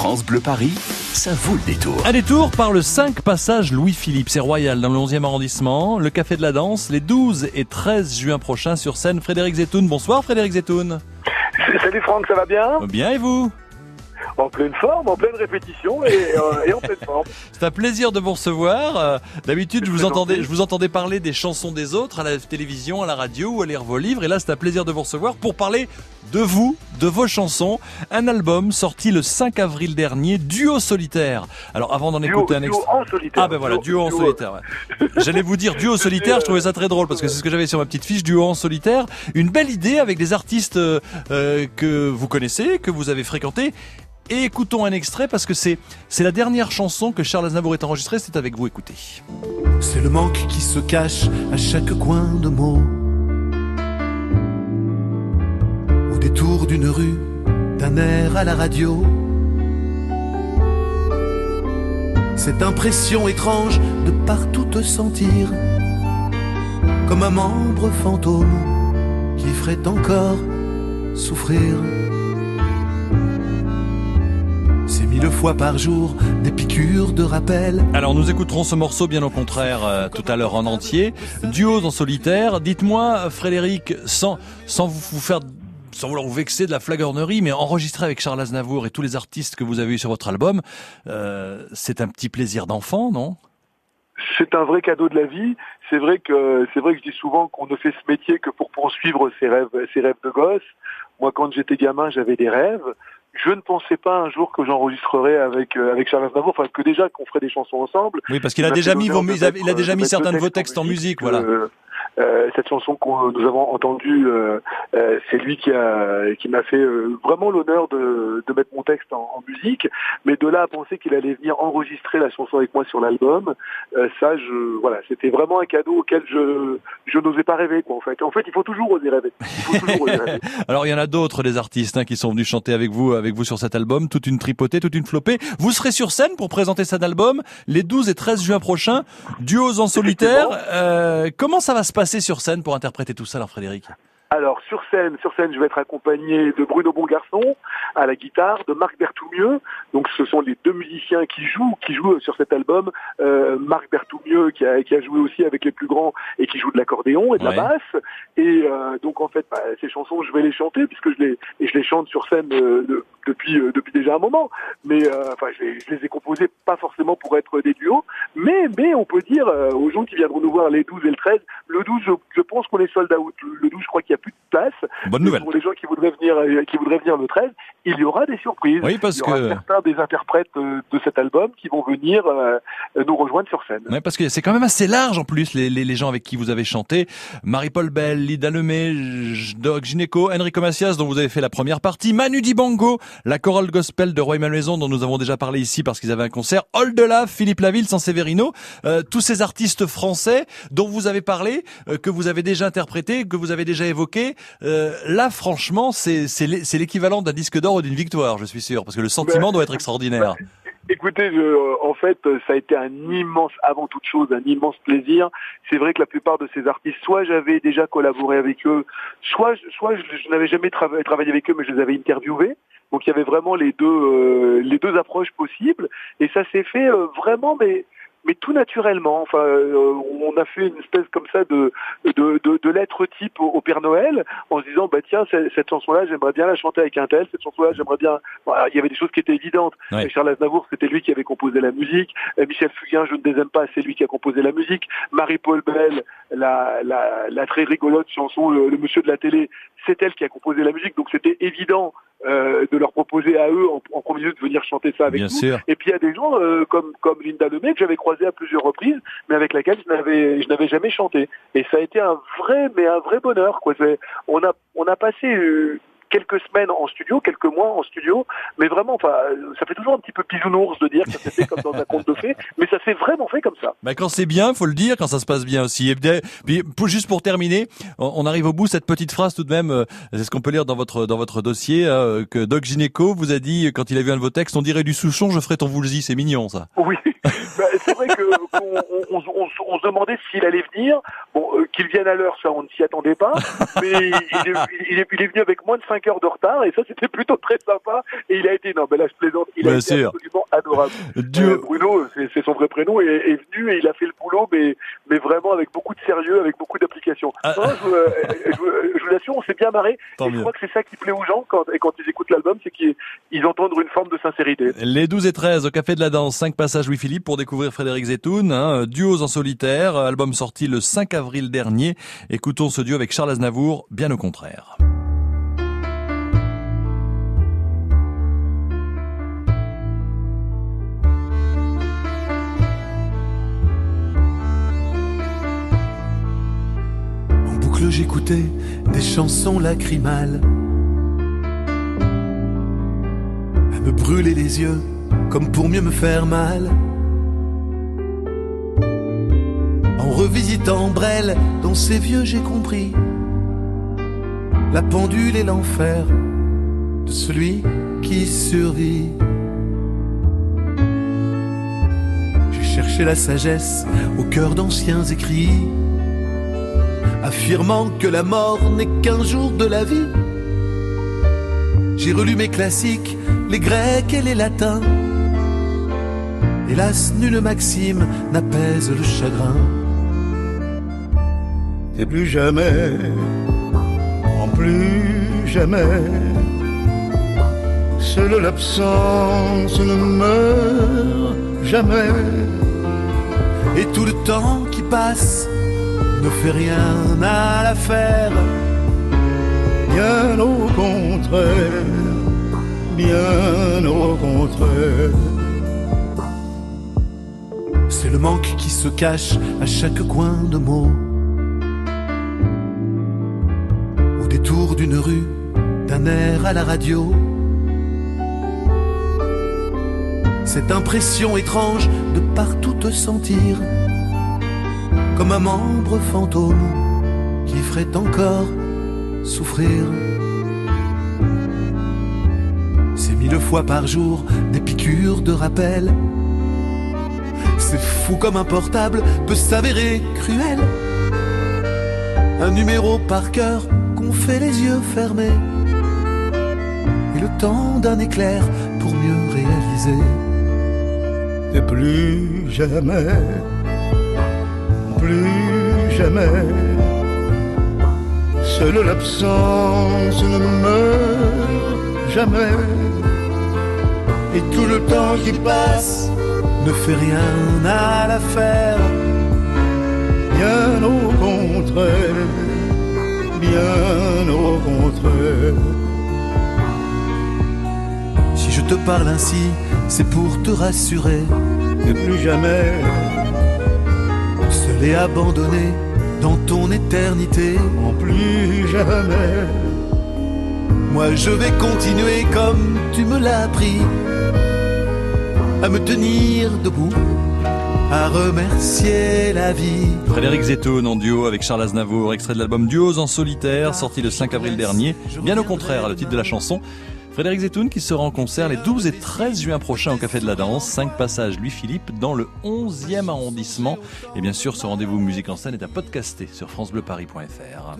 France Bleu Paris, ça vaut le détour. Un détour par le 5 passage Louis-Philippe, c'est royal dans le 11e arrondissement, le Café de la Danse, les 12 et 13 juin prochains sur scène. Frédéric Zetoun, bonsoir Frédéric Zetoun. Salut Franck, ça va bien Bien et vous? En pleine forme, en pleine répétition et, euh, en pleine forme. C'est un plaisir de vous recevoir. Euh, d'habitude, je vous entendais, je vous entendais parler des chansons des autres à la télévision, à la radio ou à lire vos livres. Et là, c'est un plaisir de vous recevoir pour parler de vous, de vos chansons. Un album sorti le 5 avril dernier, Duo solitaire. Alors, avant d'en écouter un extrait. en solitaire. Ah ben voilà, Duo, en solitaire. J'allais vous dire Duo solitaire, je trouvais ça très drôle parce que c'est ce que j'avais sur ma petite fiche, Duo en solitaire. Une belle idée avec des artistes euh, que vous connaissez, que vous avez fréquentés et écoutons un extrait parce que c'est c'est la dernière chanson que Charles Aznavour est enregistrée. C'est avec vous, écoutez. C'est le manque qui se cache à chaque coin de mots. Détour d'une rue, d'un air à la radio. Cette impression étrange de partout te sentir comme un membre fantôme qui ferait encore souffrir. mille fois par jour, des piqûres de rappel. Alors nous écouterons ce morceau bien au contraire euh, tout à l'heure en entier. Duos en solitaire. Dites-moi Frédéric, sans vous, faire sans vouloir vous vexer de la flagornerie, mais enregistrer avec Charles Aznavour et tous les artistes que vous avez eu sur votre album, euh, c'est un petit plaisir d'enfant, non? C'est un vrai cadeau de la vie. C'est vrai que c'est vrai que je dis souvent qu'on ne fait ce métier que pour poursuivre ses rêves, ses rêves de gosse. Moi, quand j'étais gamin, j'avais des rêves je ne pensais pas un jour que j'enregistrerais avec euh, avec Charles Aznavour, enfin que déjà qu'on ferait des chansons ensemble. Oui, parce qu'il a, déjà mis vos, il a, il a déjà mis certains de vos textes en musique, voilà. Euh, euh, cette chanson que nous avons entendue, euh, euh, c'est lui qui a qui m'a fait vraiment l'honneur de, de mettre mon texte en, en, musique. Mais de là à penser qu'il allait venir enregistrer la chanson avec moi sur l'album, ça, je voilà, c'était vraiment un cadeau auquel je je n'osais pas rêver. Quoi, en fait, en fait, il faut toujours oser rêver. Alors, il y en a d'autres des artistes hein, qui sont venus chanter avec vous avec vous sur cet album, toute une tripotée, toute une flopée. Vous serez sur scène pour présenter cet album les 12 et 13 juin prochains, duos en solitaire. comment ça va se passer sur scène pour interpréter tout ça, alors Frédéric? Alors sur scène, sur scène, je vais être accompagné de Bruno Bongarçon à la guitare, de Marc Berthoumieux. Donc ce sont les deux musiciens qui jouent, qui jouent sur cet album. Euh, Marc Berthoumieux qui a, qui a joué aussi avec les plus grands et qui joue de l'accordéon et de la basse. Et euh, donc en fait, bah, ces chansons, je vais les chanter puisque je les et je les chante sur scène euh, depuis euh, depuis déjà un moment. Mais euh, enfin, je, je, les ai composés pas forcément pour être des duos, mais mais on peut dire aux gens qui viendront nous voir les 12 et le 13, le 12, je, je pense qu'on est sold out. Le 12, je crois qu'il y a plus de place. Bonne nouvelle. Pour les gens qui voudraient venir, euh, qui voudraient venir le 13, il y aura des surprises. Oui, parce il y aura que certains des interprètes euh, de cet album qui vont venir euh, nous rejoindre sur scène. Oui, parce que c'est quand même assez large en plus les, les, les gens avec qui vous avez chanté. Marie-Paul Bell, Lida Lemay, Doc Gineco, Enrico Macias dont vous avez fait la première partie, Manu Dibango, la chorale gospel de Roy Malmaison dont nous avons déjà parlé ici parce qu'ils avaient un concert, Oldelaf, Philippe Laville, Sanseverino, euh, tous ces artistes français dont vous avez parlé, que vous avez déjà interprété, que vous avez déjà évoqué. Euh, là, franchement, c'est l'équivalent d'un disque d'or ou d'une victoire, je suis sûr, parce que le sentiment ben, doit être extraordinaire. Ben, écoutez, en fait, ça a été un immense, avant toute chose, un immense plaisir. C'est vrai que la plupart de ces artistes, soit j'avais déjà collaboré avec eux, soit, soit je, n'avais jamais travaillé avec eux, mais je les avais interviewés. Donc il y avait vraiment les deux, euh, les deux approches possibles, et ça s'est fait euh, vraiment, mais mais tout naturellement. Enfin, euh, on a fait une espèce comme ça de de, de, de lettre type au, Père Noël en se disant bah tiens cette, chanson-là j'aimerais bien la chanter avec un tel, cette chanson-là j'aimerais bien. il y avait des choses qui étaient évidentes. Charles Aznavour c'était lui qui avait composé la musique. Michel Fugain je ne les aime pas c'est lui qui a composé la musique. Marie-Paul Bell la, la, la très rigolote chanson le, Monsieur de la télé c'est elle qui a composé la musique donc c'était évident euh, de leur proposer à eux en, en, premier lieu de venir chanter ça avec Bien nous. Sûr. Et puis il y a des gens euh, comme comme Linda Lemay que j'avais croisé à plusieurs reprises, mais avec laquelle je n'avais je n'avais jamais chanté. Et ça a été un vrai mais un vrai bonheur quoi. On a on a passé euh, quelques semaines en studio, quelques mois en studio, mais vraiment, enfin, ça fait toujours un petit peu bisounours de dire que ça s'est fait comme dans un conte de fées, mais ça s'est vraiment fait comme ça. Bah quand c'est bien, faut le dire, quand ça se passe bien aussi. Et puis, juste pour terminer, on arrive au bout cette petite phrase tout de même, euh, c'est ce qu'on peut lire dans votre dans votre dossier euh, que Doc Gineco vous a dit quand il a vu un de vos textes, on dirait du Souchon, je ferai ton Woolsey, c'est mignon ça. Oui, bah, qu'on on, on, on, se demandait s'il allait venir. Bon, euh, qu'il vienne à l'heure, ça, on ne s'y attendait pas. Mais il est, il, est, il est, venu avec moins de 5 heures de retard et ça, c'était plutôt très sympa. Et il a été, non, ben là, je plaisante, il a été absolument adorable. Euh, Bruno, c'est son vrai prénom, est, est, venu et il a fait le boulot, mais, mais vraiment avec beaucoup de sérieux, avec beaucoup d'application. Ah. je, je, je, on s'est bien marré. et je crois que c'est ça qui plaît aux gens quand, quand ils écoutent l'album, c'est qu'ils entendent une forme de sincérité. Les 12 et 13 au Café de la Danse, 5 passages Louis-Philippe pour découvrir Frédéric Zetoun, hein, duos en solitaire, album sorti le 5 avril dernier. Écoutons ce duo avec Charles Aznavour, bien au contraire. J'écoutais des chansons lacrymales à me brûler les yeux comme pour mieux me faire mal. En revisitant Brel, dans ses vieux j'ai compris la pendule et l'enfer de celui qui survit. J'ai cherché la sagesse au cœur d'anciens écrits, affirmant que la mort n'est qu'un jour de la vie. J'ai relu mes classiques, les grecs et les latins. Hélas, nulle maxime n'apaise le chagrin. Et plus jamais, en plus jamais, seule l'absence ne meurt jamais. Et tout le temps qui passe ne fait rien à l'affaire. Bien au contraire, bien au contraire. C'est le manque qui se cache à chaque coin de mots. Au détour d'une rue, d'un air à la radio. Cette impression étrange de partout te sentir comme un membre fantôme qui ferait encore souffrir. C'est mille fois par jour des piqûres de rappel c'est fou comme un portable peut s'avérer cruel. Un numéro par cœur qu'on fait les yeux fermés. Et le temps d'un éclair pour mieux réaliser. Et plus jamais, plus jamais, seule l'absence ne meurt jamais. Et tout le temps qui passe ne fait rien à l'affaire. Bien au contraire, bien au contraire. Si je te parle ainsi, c'est pour te rassurer. Que plus jamais, et abandonné dans ton éternité. En plus jamais. Moi je vais continuer comme tu me l'as appris à me tenir debout, à remercier la vie. Frédéric Zetoun en duo avec Charles Aznavour, extrait de l'album Duos en solitaire, sorti le 5 avril dernier. Bien au contraire, le titre de la chanson. Frédéric Zetoun qui sera en concert les 12 et 13 juin prochains au Café de la Danse, 5 passages Louis-Philippe dans le 11e arrondissement. Et bien sûr, ce rendez-vous musique en scène est à podcaster sur francebleuparis.fr.